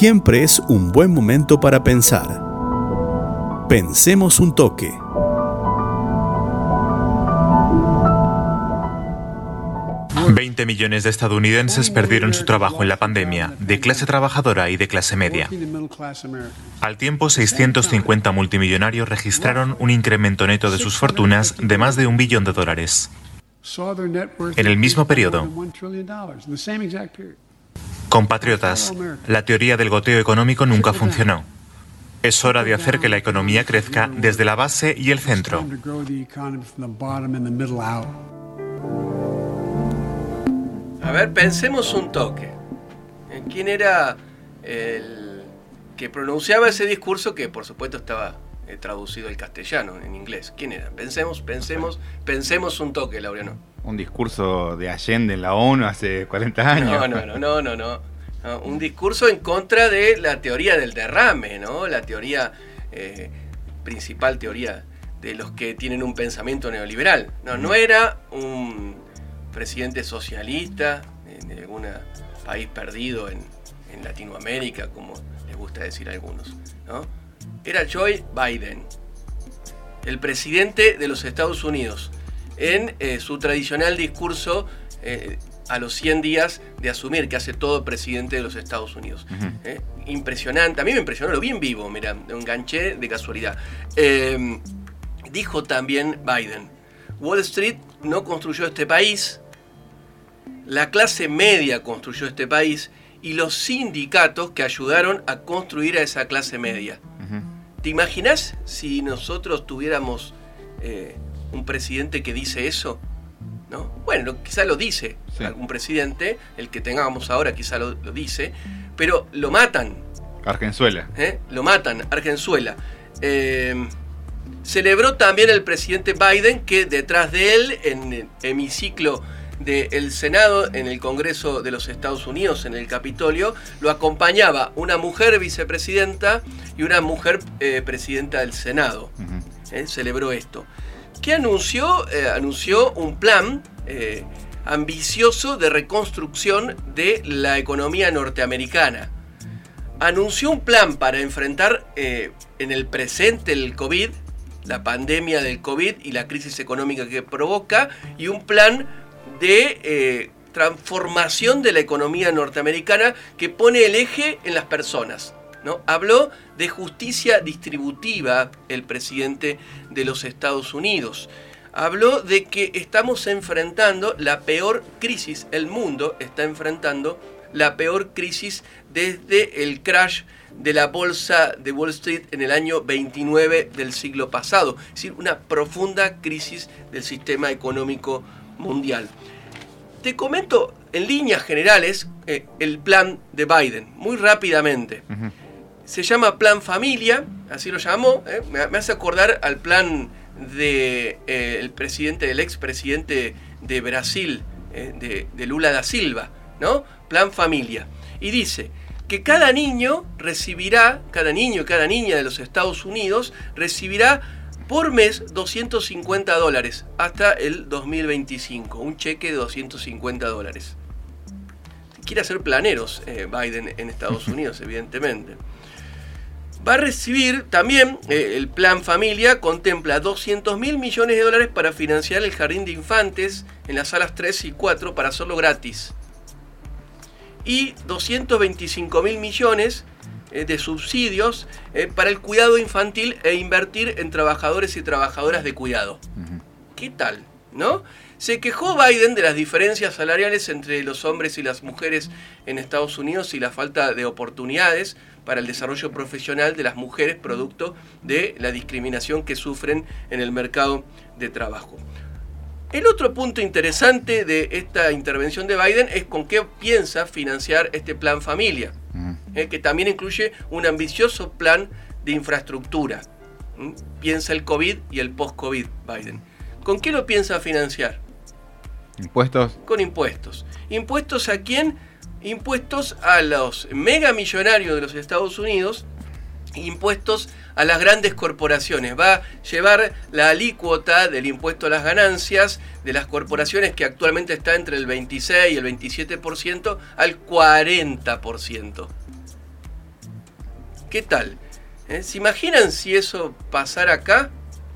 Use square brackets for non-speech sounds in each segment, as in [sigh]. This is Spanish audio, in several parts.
siempre es un buen momento para pensar. Pensemos un toque. Veinte millones de estadounidenses perdieron su trabajo en la pandemia, de clase trabajadora y de clase media. Al tiempo, 650 multimillonarios registraron un incremento neto de sus fortunas de más de un billón de dólares. En el mismo periodo, compatriotas, la teoría del goteo económico nunca funcionó. Es hora de hacer que la economía crezca desde la base y el centro. A ver, pensemos un toque. ¿Quién era el que pronunciaba ese discurso que por supuesto estaba eh, traducido al castellano, en inglés? ¿Quién era? Pensemos, pensemos, pensemos un toque, Laureano. Un discurso de Allende en la ONU hace 40 años. No, no, no, no, no. un discurso en contra de la teoría del derrame, ¿no? La teoría, eh, principal teoría de los que tienen un pensamiento neoliberal. No, no era un presidente socialista de algún país perdido en, Latinoamérica, como les gusta decir a algunos. ¿no? Era Joe Biden, el presidente de los Estados Unidos, en eh, su tradicional discurso eh, a los 100 días de asumir que hace todo presidente de los Estados Unidos. ¿eh? impresionante, a mí me impresionó, lo vi en vivo, mira, me enganché de casualidad. dijo también Biden, Wall Street no construyó este país, la clase media construyó este país y los sindicatos que ayudaron a construir a esa clase media. ¿Te imaginas si nosotros tuviéramos eh, un presidente que dice eso? ¿No? Bueno, quizá lo dice algún presidente, el que tengamos ahora quizá lo, dice, pero lo matan. Argenzuela. ¿Eh? Lo matan, Argenzuela. Eh, Celebró también el presidente Biden que detrás de él, en el hemiciclo del Senado, en el Congreso de los Estados Unidos, en el Capitolio, lo acompañaba una mujer vicepresidenta y una mujer eh, presidenta del Senado. Eh, celebró esto. ¿Qué anunció? Eh, anunció un plan ambicioso de reconstrucción de la economía norteamericana. Anunció un plan para enfrentar en el presente el COVID la pandemia del COVID y la crisis económica que provoca, y un plan de eh, transformación de la economía norteamericana que pone el eje en las personas. ¿No? Habló de justicia distributiva el presidente de los Estados Unidos. Habló de que estamos enfrentando la peor crisis, el mundo está enfrentando la peor crisis desde el crash de la bolsa de Wall Street en el año 29 del siglo pasado, es decir, una profunda crisis del sistema económico mundial. Te comento en líneas generales eh, el plan de Biden, muy rápidamente. Se llama Plan Familia, así lo llamó, eh, me, hace acordar al plan del de, eh, el presidente, del expresidente de Brasil, de, de Lula da Silva, ¿no? Plan Familia. Y dice, que cada niño recibirá, cada niño y cada niña de los Estados Unidos recibirá por mes 250 dólares hasta el 2025, un cheque de 250 dólares. Quiere hacer planeros eh, Biden en Estados [laughs] Unidos, evidentemente. Va a recibir también, eh, el plan familia contempla 200 mil millones de dólares para financiar el jardín de infantes en las salas 3 y 4 para hacerlo gratis y 225 mil millones eh, de subsidios eh, para el cuidado infantil e invertir en trabajadores y trabajadoras de cuidado. ¿Qué tal? ¿No? Se quejó Biden de las diferencias salariales entre los hombres y las mujeres en Estados Unidos y la falta de oportunidades para el desarrollo profesional de las mujeres producto de la discriminación que sufren en el mercado de trabajo. El otro punto interesante de esta intervención de Biden es con qué piensa financiar este plan familia, mm. eh, que también incluye un ambicioso plan de infraestructura. Piensa el COVID y el post-COVID Biden. ¿Con qué lo piensa financiar? Impuestos. Con impuestos. ¿Impuestos a quién? Impuestos a los megamillonarios de los Estados Unidos impuestos a las grandes corporaciones. Va a llevar la alícuota del impuesto a las ganancias de las corporaciones que actualmente está entre el 26 y el 27% al 40%. ¿Qué tal? ¿Eh? ¿Se imaginan si eso pasara acá?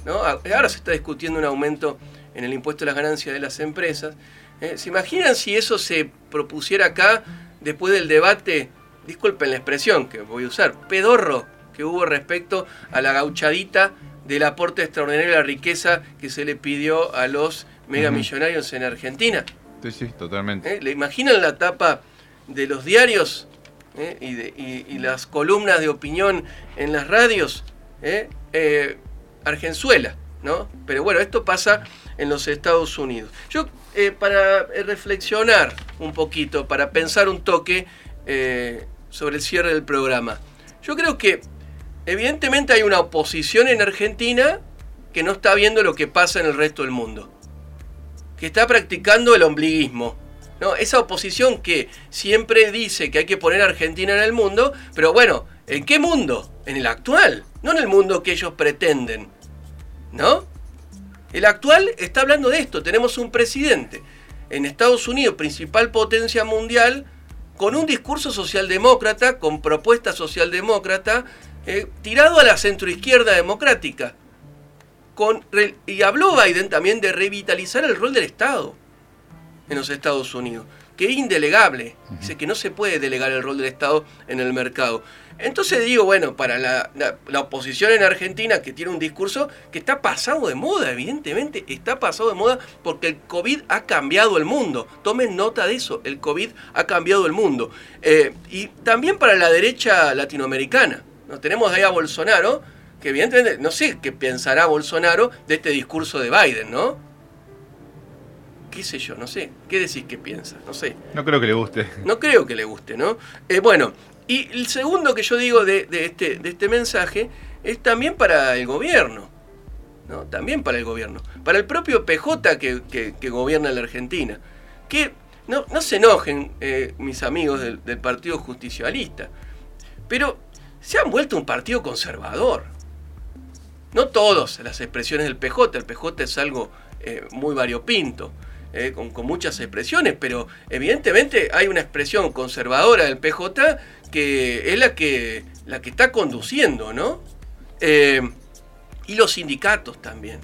Ahora se está discutiendo un aumento en el impuesto a las ganancias de las empresas. ¿Eh? ¿Se imaginan si eso se propusiera acá después del debate, disculpen la expresión que voy a usar, pedorro que hubo respecto a la gauchadita del aporte extraordinario de la riqueza que se le pidió a los megamillonarios en Argentina? Sí, sí, totalmente. ¿Eh? ¿Le imaginan la tapa de los diarios ¿eh? y, las columnas de opinión en las radios? Argenzuela, ¿no? Pero bueno, esto pasa en los Estados Unidos. Yo, eh, para eh, reflexionar un poquito, para pensar un toque eh, sobre el cierre del programa, yo creo que evidentemente hay una oposición en Argentina que no está viendo lo que pasa en el resto del mundo, que está practicando el ombliguismo. ¿no? Esa oposición que siempre dice que hay que poner a Argentina en el mundo, pero bueno, ¿en qué mundo? En el actual, no en el mundo que ellos pretenden. ¿No? El actual está hablando de esto. Tenemos un presidente en Estados Unidos, principal potencia mundial, con un discurso socialdemócrata, con propuesta socialdemócrata, eh, tirado a la centroizquierda democrática. Y habló Biden también de revitalizar el rol del Estado en los Estados Unidos, que es indelegable. Dice que no se puede delegar el rol del Estado en el mercado. Entonces digo, bueno, para la, oposición en Argentina que tiene un discurso que está pasado de moda, evidentemente está pasado de moda porque el COVID ha cambiado el mundo. Tomen nota de eso, el COVID ha cambiado el mundo. Eh, y también para la derecha latinoamericana. ¿no? Tenemos ahí a Bolsonaro, que evidentemente, no sé qué pensará Bolsonaro de este discurso de Biden, ¿no? Qué sé yo, no sé. ¿Qué decís que piensa? No sé. No creo que le guste. [laughs] No creo que le guste, ¿no? Eh, bueno, y el segundo que yo digo de, este, de este mensaje es también para el gobierno. ¿no? También para el gobierno. Para el propio PJ que, gobierna la Argentina. Que no, se enojen eh, mis amigos del, Partido Justicialista. Pero se han vuelto un partido conservador. No todos las expresiones del PJ. El PJ es algo eh, muy variopinto. Eh, con, muchas expresiones, pero evidentemente hay una expresión conservadora del PJ que es la que, la que está conduciendo, ¿no? Eh, y los sindicatos también.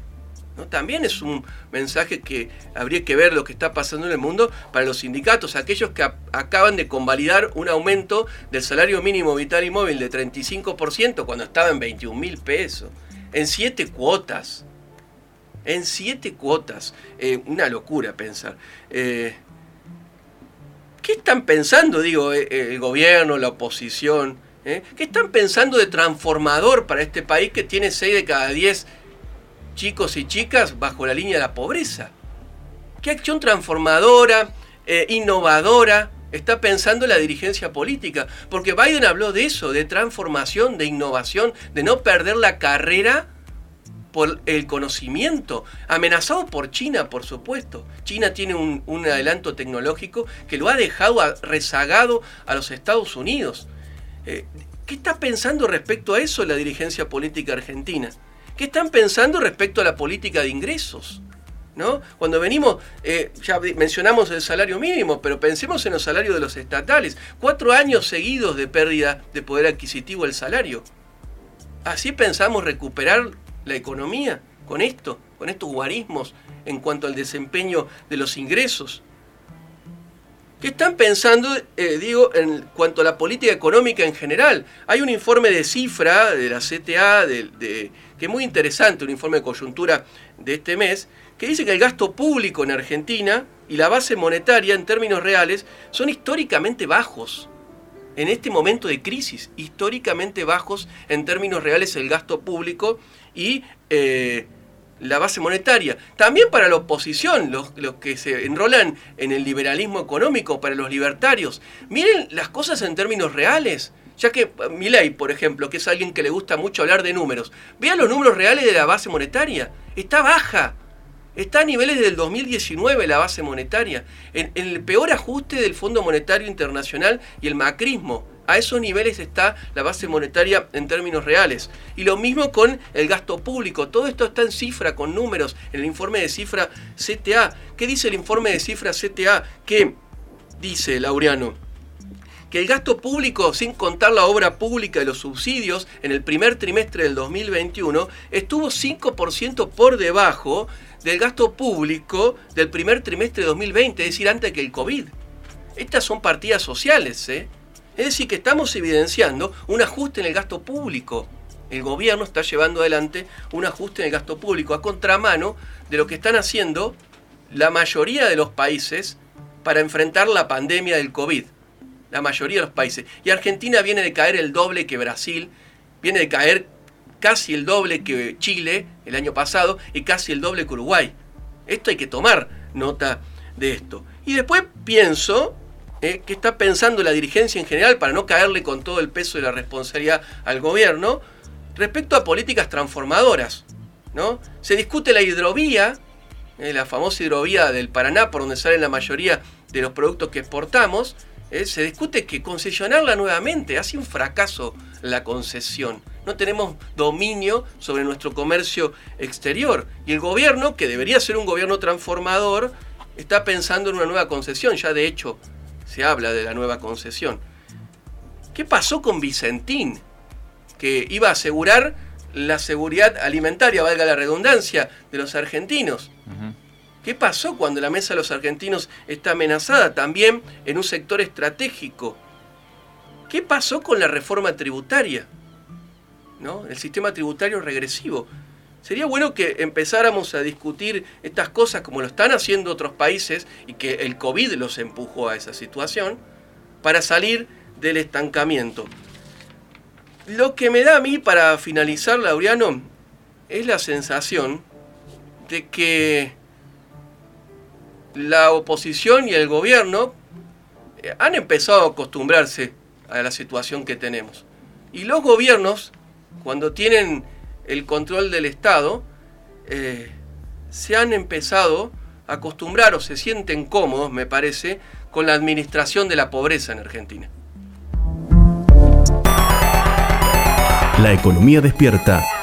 También es un mensaje que habría que ver lo que está pasando en el mundo para los sindicatos, aquellos que acaban de convalidar un aumento del salario mínimo vital y móvil de 35% cuando estaba en 21 mil pesos, en siete cuotas. En siete cuotas. Eh, una locura pensar. Eh, ¿Qué están pensando, digo, eh, el gobierno, la oposición? ¿Qué están pensando de transformador para este país que tiene 6 de cada 10 chicos y chicas bajo la línea de la pobreza? ¿Qué acción transformadora, innovadora está pensando la dirigencia política? Porque Biden habló de eso, de transformación, de innovación, de no perder la carrera por el conocimiento, amenazado por China, por supuesto. China tiene un, adelanto tecnológico que lo ha dejado rezagado a los Estados Unidos. Eh, ¿Qué está pensando respecto a eso la dirigencia política argentina? ¿Qué están pensando respecto a la política de ingresos? ¿No? Cuando venimos, eh, ya mencionamos el salario mínimo, pero pensemos en los salarios de los estatales. Cuatro años seguidos de pérdida de poder adquisitivo del salario. Así pensamos recuperar la economía con esto, con estos guarismos en cuanto al desempeño de los ingresos. ¿Qué están pensando, eh, digo, en cuanto a la política económica en general? Hay un informe de cifra de la CTA, que es muy interesante, un informe de coyuntura de este mes, que dice que el gasto público en Argentina y la base monetaria en términos reales son históricamente bajos en este momento de crisis, históricamente bajos en términos reales el gasto público y eh, la base monetaria. También para la oposición, los, que se enrolan en el liberalismo económico, para los libertarios. Miren las cosas en términos reales. Ya que Milei, por ejemplo, que es alguien que le gusta mucho hablar de números, vean los números reales de la base monetaria. Está baja. Está a niveles del 2019 la base monetaria, en, el peor ajuste del Fondo Monetario Internacional y el macrismo. A esos niveles está la base monetaria en términos reales. Y lo mismo con el gasto público. Todo esto está en cifra, con números, en el informe de cifra CTA. ¿Qué dice el informe de cifra CTA? Que dice Laureano que el gasto público, sin contar la obra pública y los subsidios, en el primer trimestre del 2021 estuvo 5% por debajo del gasto público del primer trimestre de 2020, es decir, antes que el COVID. Estas son partidas sociales, ¿eh? Es decir, que estamos evidenciando un ajuste en el gasto público. El gobierno está llevando adelante un ajuste en el gasto público a contramano de lo que están haciendo la mayoría de los países para enfrentar la pandemia del COVID. La mayoría de los países. Y Argentina viene de caer el doble que Brasil, viene de caer casi el doble que Chile el año pasado y casi el doble que Uruguay. Esto hay que tomar nota de esto. Y después pienso eh, que está pensando la dirigencia en general para no caerle con todo el peso de la responsabilidad al gobierno respecto a políticas transformadoras. ¿no? Se discute la hidrovía, eh, la famosa hidrovía del Paraná, por donde salen la mayoría de los productos que exportamos. Eh, se discute que concesionarla nuevamente, hace un fracaso la concesión. No tenemos dominio sobre nuestro comercio exterior. Y el gobierno, que debería ser un gobierno transformador, está pensando en una nueva concesión. Ya de hecho se habla de la nueva concesión. ¿Qué pasó con Vicentín? Que iba a asegurar la seguridad alimentaria, valga la redundancia, de los argentinos. ¿Qué pasó cuando la mesa de los argentinos está amenazada también en un sector estratégico? ¿Qué pasó con la reforma tributaria? ¿No? El sistema tributario regresivo. Sería bueno que empezáramos a discutir estas cosas como lo están haciendo otros países y que el COVID los empujó a esa situación para salir del estancamiento. Lo que me da a mí para finalizar, Laureano, es la sensación de que la oposición y el gobierno eh, han empezado a acostumbrarse a la situación que tenemos. Y los gobiernos, cuando tienen el control del Estado, eh, se han empezado a acostumbrar o se sienten cómodos, me parece, con la administración de la pobreza en Argentina. La economía despierta